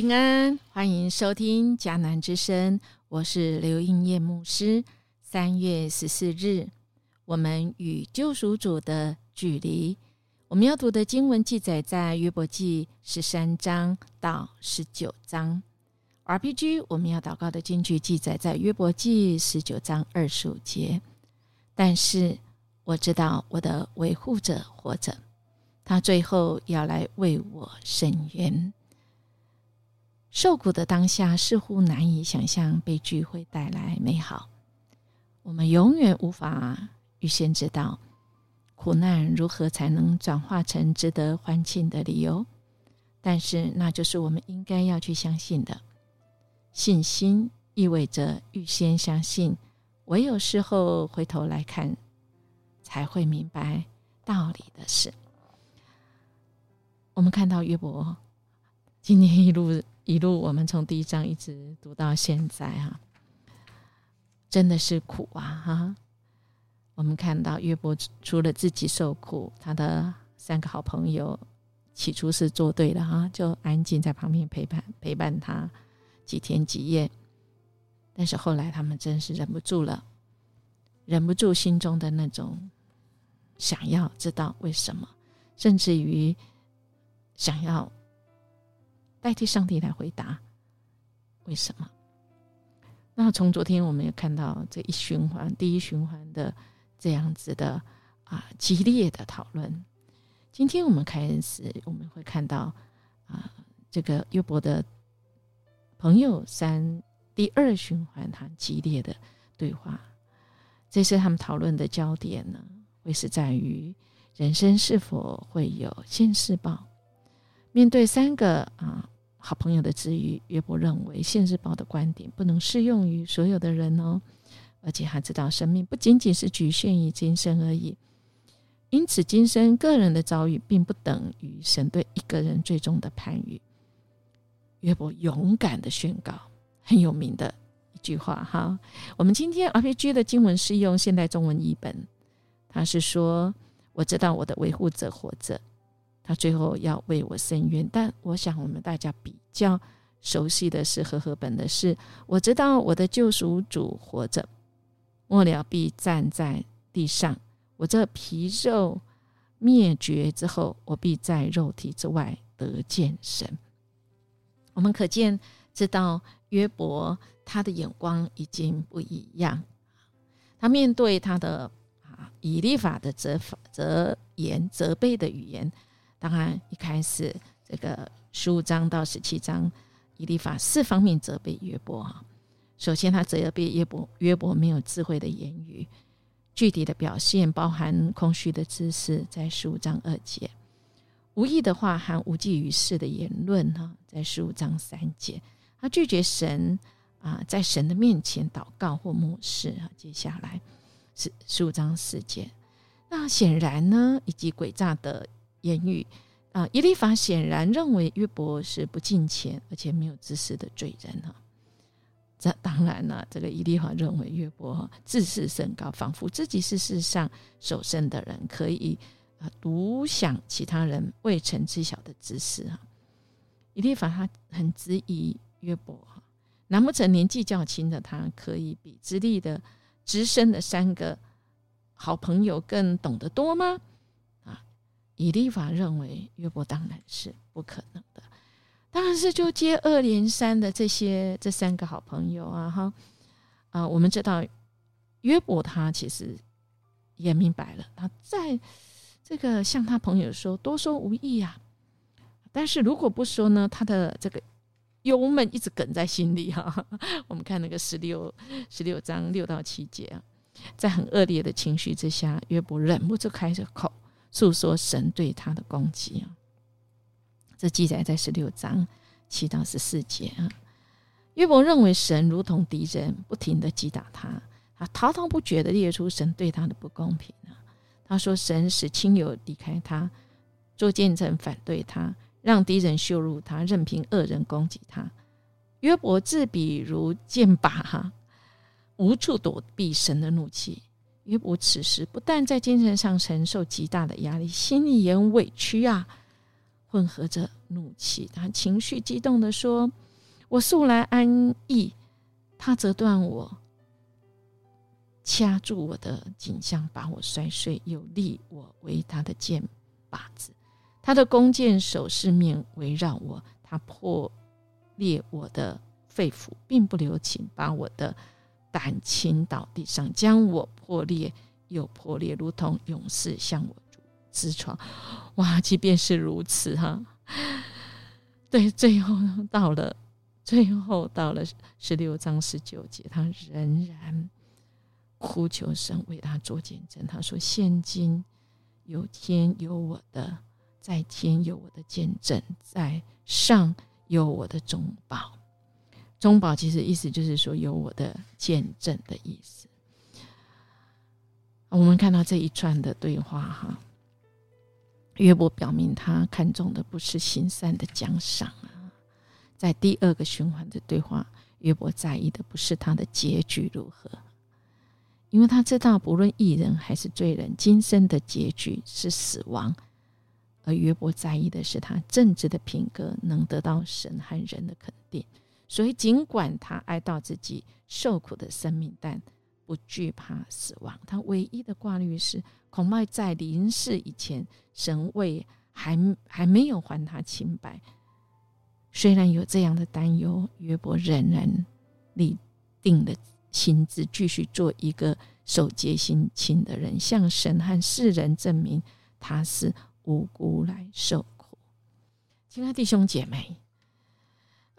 平安，欢迎收听迦南之声，我是刘应叶牧师。三月十四日，我们与救赎主的距离，我们要读的经文记载在约伯记十三章到十九章。RPG，我们要祷告的经句记载在约伯记十九章二十五节。但是我知道我的维护者活着，他最后要来为我伸冤。受苦的当下，似乎难以想象悲剧会带来美好。我们永远无法预先知道苦难如何才能转化成值得欢庆的理由，但是那就是我们应该要去相信的。信心意味着预先相信，唯有事后回头来看，才会明白道理的事。我们看到约伯今天一路。一路，我们从第一章一直读到现在啊，真的是苦啊！哈，我们看到约伯除了自己受苦，他的三个好朋友起初是做对的哈，就安静在旁边陪伴陪伴他几天几夜。但是后来他们真是忍不住了，忍不住心中的那种想要知道为什么，甚至于想要。代替上帝来回答，为什么？那从昨天我们也看到这一循环，第一循环的这样子的啊激烈的讨论。今天我们开始，我们会看到啊这个约伯的朋友三第二循环，他激烈的对话。这次他们讨论的焦点呢，会是在于人生是否会有现世报。面对三个啊好朋友的质疑，约伯认为现世报的观点不能适用于所有的人哦，而且还知道生命不仅仅是局限于今生而已。因此，今生个人的遭遇并不等于神对一个人最终的判语。约伯勇敢的宣告，很有名的一句话哈。我们今天 RPG 的经文是用现代中文译本，他是说：“我知道我的维护者活着。”他最后要为我伸冤，但我想我们大家比较熟悉的是和合本的是，我知道我的救赎主活着，末了必站在地上。我这皮肉灭绝之后，我必在肉体之外得见神。我们可见知道约伯他的眼光已经不一样，他面对他的啊以利法的责责言责备的语言。当然，一开始这个十五章到十七章，以利法四方面责备约伯哈。首先，他责备约伯，约伯没有智慧的言语，具体的表现包含空虚的知识，在十五章二节；无意的话含无济于事的言论哈，在十五章三节。他拒绝神啊，在神的面前祷告或漠视啊。接下来是十五章四节。那显然呢，以及诡诈的。言语啊，伊利法显然认为约伯是不敬虔而且没有知识的罪人哈。这当然了，这个伊利法认为约伯自视甚高，仿佛自己是世上首生的人，可以啊独享其他人未曾知晓的知识哈。伊利法他很质疑约伯哈，难不成年纪较轻的他可以比资历的资深的三个好朋友更懂得多吗？以立法认为约伯当然是不可能的，当然是就接二连三的这些这三个好朋友啊哈啊，我们知道约伯他其实也明白了，他在这个向他朋友说多说无益啊，但是如果不说呢，他的这个忧闷一直梗在心里哈。我们看那个十六十六章六到七节啊，在很恶劣的情绪之下，约伯忍不住开着口。诉说神对他的攻击啊，这记载在十六章七到十四节啊。约伯认为神如同敌人，不停的击打他，他滔滔不绝的列出神对他的不公平啊。他说神使亲友离开他，做见证反对他，让敌人羞辱他，任凭恶人攻击他。约伯自比如剑拔哈，无处躲避神的怒气。约伯此时不但在精神上承受极大的压力，心里也很委屈啊！混合着怒气。他情绪激动的说：“我素来安逸，他折断我，掐住我的颈项，把我摔碎，有利我为他的箭靶子。他的弓箭手四面围绕我，他破裂我的肺腑，并不留情，把我的胆倾倒地上，将我破裂。”又破裂，如同勇士向我直闯。哇！即便是如此，哈，对，最后到了，最后到了十六章十九节，他仍然哭求神为他做见证。他说：“现今有天有我的，在天有我的见证，在上有我的中宝。中保其实意思就是说有我的见证的意思。”我们看到这一串的对话，哈，约伯表明他看重的不是行善的奖赏啊。在第二个循环的对话，约伯在意的不是他的结局如何，因为他知道不论艺人还是罪人，今生的结局是死亡。而约伯在意的是他正直的品格能得到神和人的肯定。所以，尽管他哀悼自己受苦的生命，但不惧怕死亡，他唯一的挂虑是，恐怕在临世以前，神位还还没有还他清白。虽然有这样的担忧，约伯仍然立定了心志，继续做一个守节心清的人，向神和世人证明他是无辜来受苦。亲爱弟兄姐妹。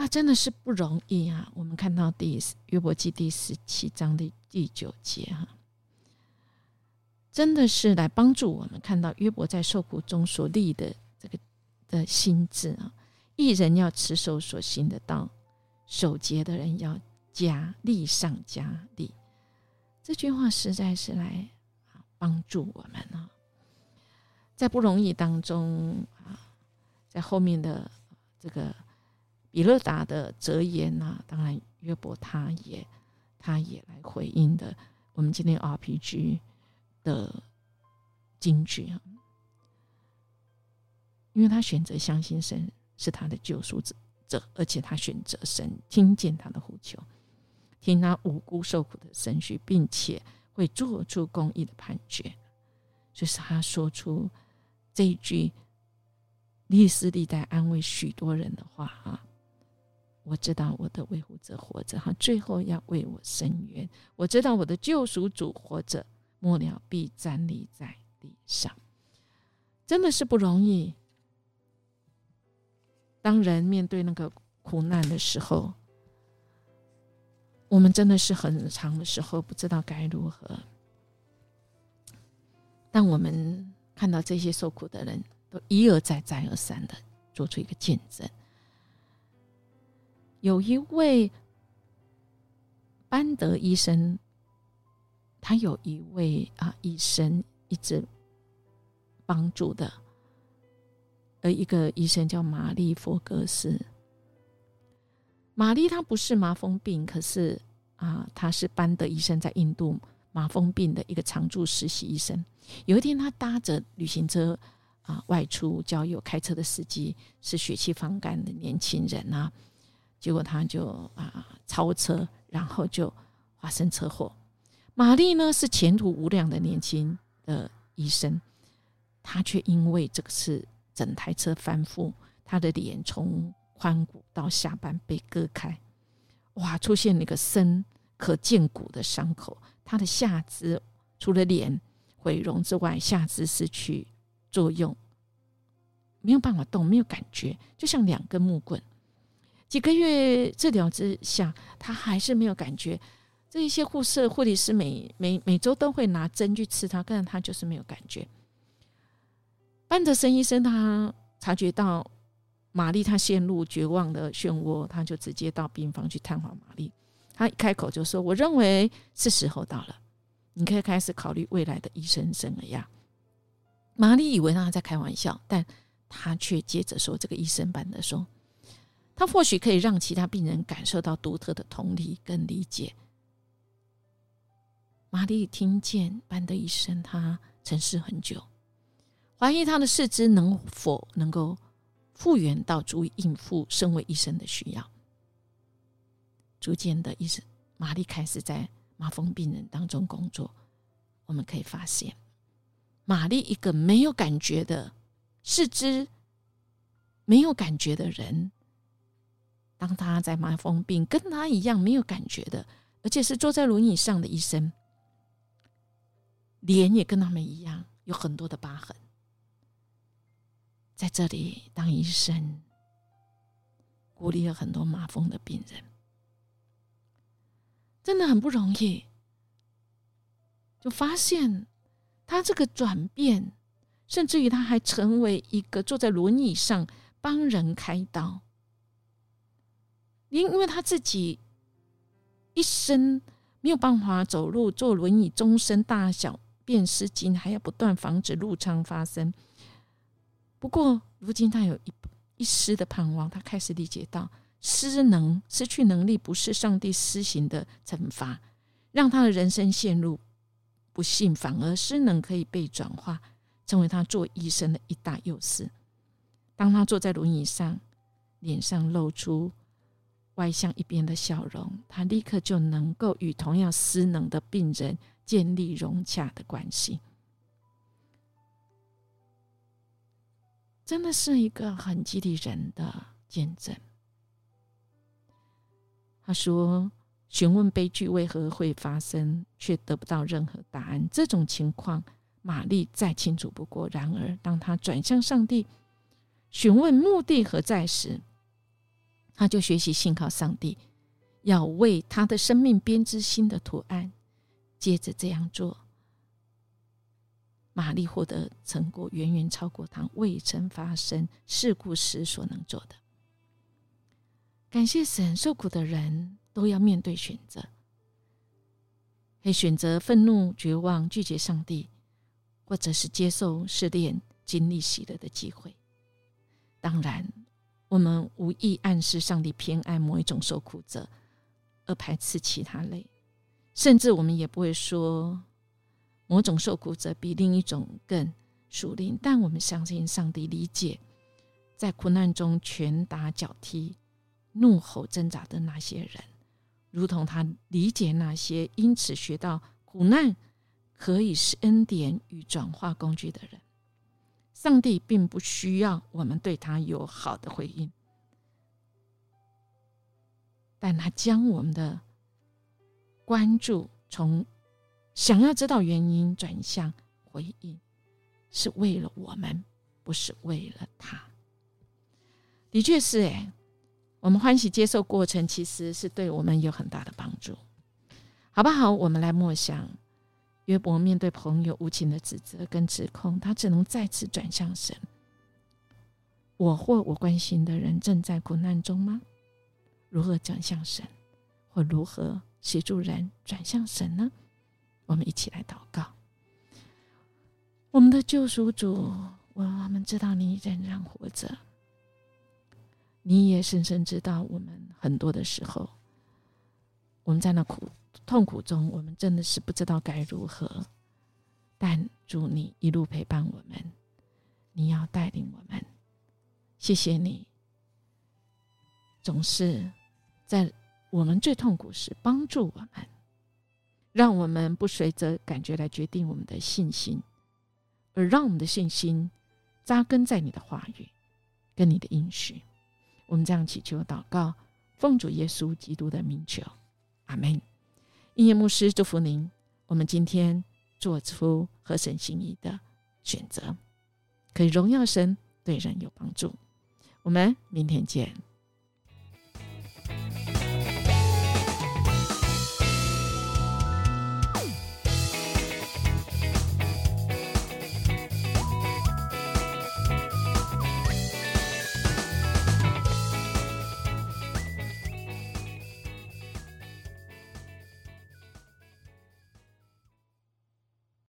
那真的是不容易啊！我们看到第约伯记第十七章的第九节哈，真的是来帮助我们看到约伯在受苦中所立的这个的心智啊。一人要持守所行的道，守节的人要加力上加力。这句话实在是来帮助我们啊，在不容易当中啊，在后面的这个。比勒达的哲言呐，当然约伯他也他也来回应的。我们今天 RPG 的金句啊，因为他选择相信神是他的救赎者，者而且他选择神听见他的呼求，听他无辜受苦的神绪，并且会做出公义的判决，就是他说出这一句历史历代安慰许多人的话啊。我知道我的维护者活着，哈，最后要为我伸冤。我知道我的救赎主活着，末了必站立在地上。真的是不容易。当人面对那个苦难的时候，我们真的是很长的时候不知道该如何。但我们看到这些受苦的人都一而再、再而三的做出一个见证。有一位班德医生，他有一位啊医生一直帮助的，而一个医生叫玛丽佛格斯。玛丽她不是麻风病，可是啊，她是班德医生在印度麻风病的一个常驻实习医生。有一天，他搭着旅行车啊外出郊游，开车的司机是血气方刚的年轻人啊。结果他就啊超车，然后就发生车祸。玛丽呢是前途无量的年轻的医生，她却因为这个是整台车翻覆，她的脸从髋骨到下半被割开，哇，出现了一个深可见骨的伤口。她的下肢除了脸毁容之外，下肢失去作用，没有办法动，没有感觉，就像两根木棍。几个月治疗之下，他还是没有感觉。这一些护士、护理师每每每周都会拿针去刺他，但是他就是没有感觉。班德森医生他察觉到玛丽她陷入绝望的漩涡，他就直接到病房去探访玛丽。他一开口就说：“我认为是时候到了，你可以开始考虑未来的医生生涯。”玛丽以为他在开玩笑，但他却接着说：“这个医生班德说。”他或许可以让其他病人感受到独特的同理跟理解。玛丽听见班德医生，他沉思很久，怀疑他的四肢能否能够复原到足以应付身为医生的需要。逐渐的，医生玛丽开始在麻风病人当中工作。我们可以发现，玛丽一个没有感觉的四肢没有感觉的人，当他在麻风病跟他一样没有感觉的，而且是坐在轮椅上的医生，脸也跟他们一样有很多的疤痕。在这里当医生，鼓励了很多麻风的病人，真的很不容易。就发现他这个转变，甚至于他还成为一个坐在轮椅上帮人开刀，因因为他自己一生没有办法走路，坐轮椅终身大小便失禁，还要不断防止褥疮发生。不过，如今他有一一丝的盼望，他开始理解到失能、失去能力不是上帝施行的惩罚，让他的人生陷入不幸，反而失能可以被转化，成为他做医生的一大优势。当他坐在轮椅上，脸上露出歪向一边的笑容，他立刻就能够与同样失能的病人建立融洽的关系。真的是一个很激励人的见证。他说：“询问悲剧为何会发生，却得不到任何答案。这种情况，玛丽再清楚不过。然而，当他转向上帝，询问目的何在时，他就学习信靠上帝，要为他的生命编织新的图案。接着这样做。”玛丽获得成果远远超过他未曾发生事故时所能做的。感谢神，受苦的人都要面对选择，可以选择愤怒、绝望、拒绝上帝，或者是接受试炼、经历喜乐的机会。当然，我们无意暗示上帝偏爱某一种受苦者，而排斥其他类，甚至我们也不会说。某种受苦者比另一种更属灵，但我们相信上帝理解在苦难中拳打脚踢、怒吼挣扎的那些人，如同他理解那些因此学到苦难可以是恩典与转化工具的人。上帝并不需要我们对他有好的回应，但他将我们的关注从。想要知道原因，转向回应，是为了我们，不是为了他。的确是哎，我们欢喜接受过程，其实是对我们有很大的帮助，好不好？我们来默想，约伯面对朋友无情的指责跟指控，他只能再次转向神。我或我关心的人正在苦难中吗？如何转向神，或如何协助人转向神呢？我们一起来祷告，我们的救赎主，我们知道你仍然活着，你也深深知道我们很多的时候，我们在那苦痛苦中，我们真的是不知道该如何。但祝你一路陪伴我们，你要带领我们，谢谢你，总是在我们最痛苦时帮助我们。让我们不随着感觉来决定我们的信心，而让我们的信心扎根在你的话语跟你的应许。我们这样祈求祷告，奉主耶稣基督的名求，阿门。音乐牧师祝福您。我们今天做出合神心意的选择，可以荣耀神，对人有帮助。我们明天见。